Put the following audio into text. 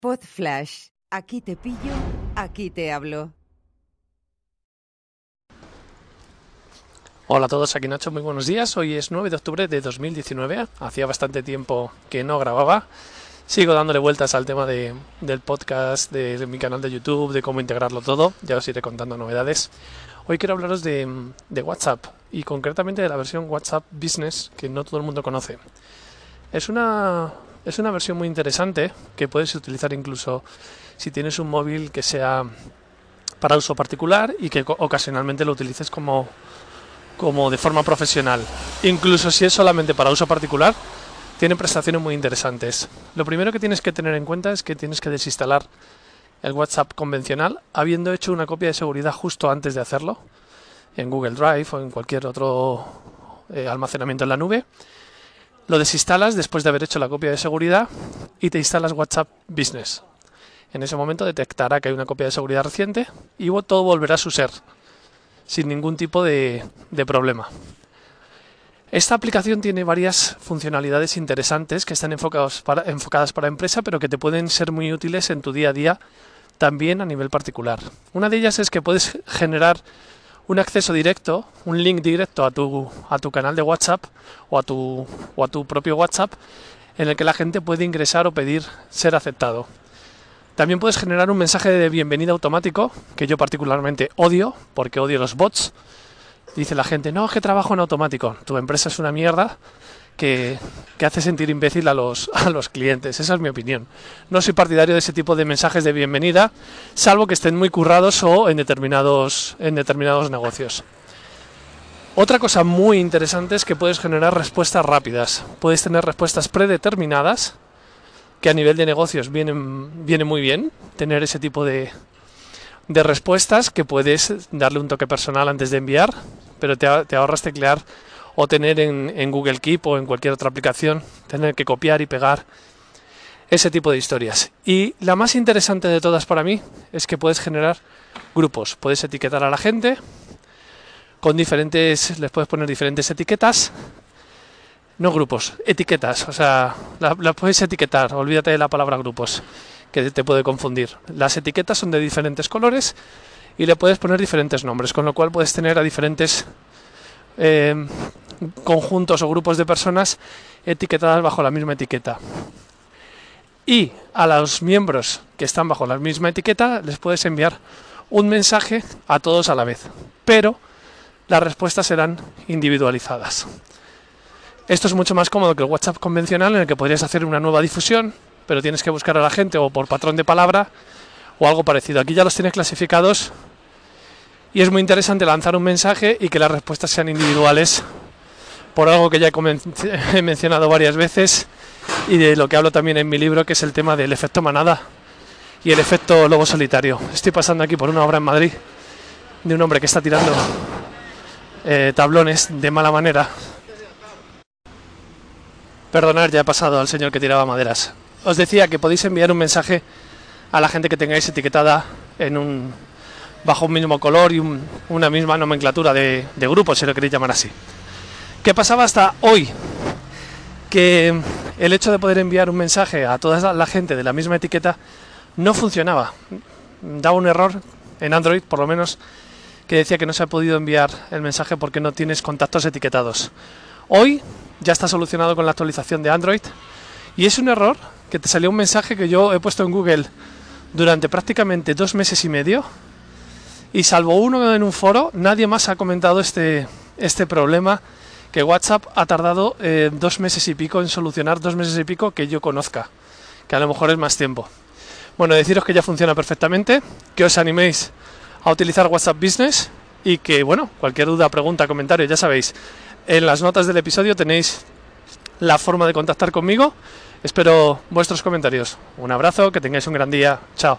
Pod Flash. Aquí te pillo, aquí te hablo. Hola a todos, aquí Nacho, muy buenos días. Hoy es 9 de octubre de 2019. Hacía bastante tiempo que no grababa. Sigo dándole vueltas al tema de, del podcast, de, de mi canal de YouTube, de cómo integrarlo todo. Ya os iré contando novedades. Hoy quiero hablaros de, de WhatsApp y concretamente de la versión WhatsApp Business que no todo el mundo conoce. Es una, es una versión muy interesante que puedes utilizar incluso si tienes un móvil que sea para uso particular y que ocasionalmente lo utilices como, como de forma profesional. Incluso si es solamente para uso particular, tiene prestaciones muy interesantes. Lo primero que tienes que tener en cuenta es que tienes que desinstalar el WhatsApp convencional, habiendo hecho una copia de seguridad justo antes de hacerlo, en Google Drive o en cualquier otro eh, almacenamiento en la nube. Lo desinstalas después de haber hecho la copia de seguridad y te instalas WhatsApp Business. En ese momento detectará que hay una copia de seguridad reciente y todo volverá a su ser, sin ningún tipo de, de problema. Esta aplicación tiene varias funcionalidades interesantes que están enfocadas para empresa, pero que te pueden ser muy útiles en tu día a día también a nivel particular. Una de ellas es que puedes generar un acceso directo, un link directo a tu, a tu canal de WhatsApp o a, tu, o a tu propio WhatsApp en el que la gente puede ingresar o pedir ser aceptado. También puedes generar un mensaje de bienvenida automático, que yo particularmente odio, porque odio los bots. Dice la gente, no, es que trabajo en automático. Tu empresa es una mierda que, que, hace sentir imbécil a los, a los clientes. Esa es mi opinión. No soy partidario de ese tipo de mensajes de bienvenida, salvo que estén muy currados o en determinados, en determinados negocios. Otra cosa muy interesante es que puedes generar respuestas rápidas. Puedes tener respuestas predeterminadas, que a nivel de negocios vienen, viene muy bien tener ese tipo de, de respuestas que puedes darle un toque personal antes de enviar, pero te, te ahorras teclear o tener en, en, Google Keep o en cualquier otra aplicación, tener que copiar y pegar ese tipo de historias. Y la más interesante de todas para mí es que puedes generar grupos, puedes etiquetar a la gente con diferentes, les puedes poner diferentes etiquetas, no grupos, etiquetas, o sea, las la puedes etiquetar, olvídate de la palabra grupos, que te puede confundir. Las etiquetas son de diferentes colores y le puedes poner diferentes nombres, con lo cual puedes tener a diferentes eh, conjuntos o grupos de personas etiquetadas bajo la misma etiqueta. Y a los miembros que están bajo la misma etiqueta les puedes enviar un mensaje a todos a la vez, pero las respuestas serán individualizadas. Esto es mucho más cómodo que el WhatsApp convencional en el que podrías hacer una nueva difusión, pero tienes que buscar a la gente o por patrón de palabra o algo parecido. Aquí ya los tienes clasificados y es muy interesante lanzar un mensaje y que las respuestas sean individuales por algo que ya he mencionado varias veces y de lo que hablo también en mi libro, que es el tema del efecto manada y el efecto lobo solitario. Estoy pasando aquí por una obra en Madrid de un hombre que está tirando eh, tablones de mala manera. Perdonad, ya he pasado al señor que tiraba maderas. Os decía que podéis enviar un mensaje a la gente que tengáis etiquetada en un bajo un mismo color y un, una misma nomenclatura de, de grupos, si lo queréis llamar así. ¿Qué pasaba hasta hoy? Que el hecho de poder enviar un mensaje a toda la gente de la misma etiqueta no funcionaba. Daba un error en Android, por lo menos, que decía que no se ha podido enviar el mensaje porque no tienes contactos etiquetados. Hoy ya está solucionado con la actualización de Android y es un error que te salió un mensaje que yo he puesto en Google durante prácticamente dos meses y medio y salvo uno en un foro, nadie más ha comentado este, este problema que WhatsApp ha tardado eh, dos meses y pico en solucionar, dos meses y pico que yo conozca, que a lo mejor es más tiempo. Bueno, deciros que ya funciona perfectamente, que os animéis a utilizar WhatsApp Business y que, bueno, cualquier duda, pregunta, comentario, ya sabéis, en las notas del episodio tenéis la forma de contactar conmigo. Espero vuestros comentarios. Un abrazo, que tengáis un gran día. Chao.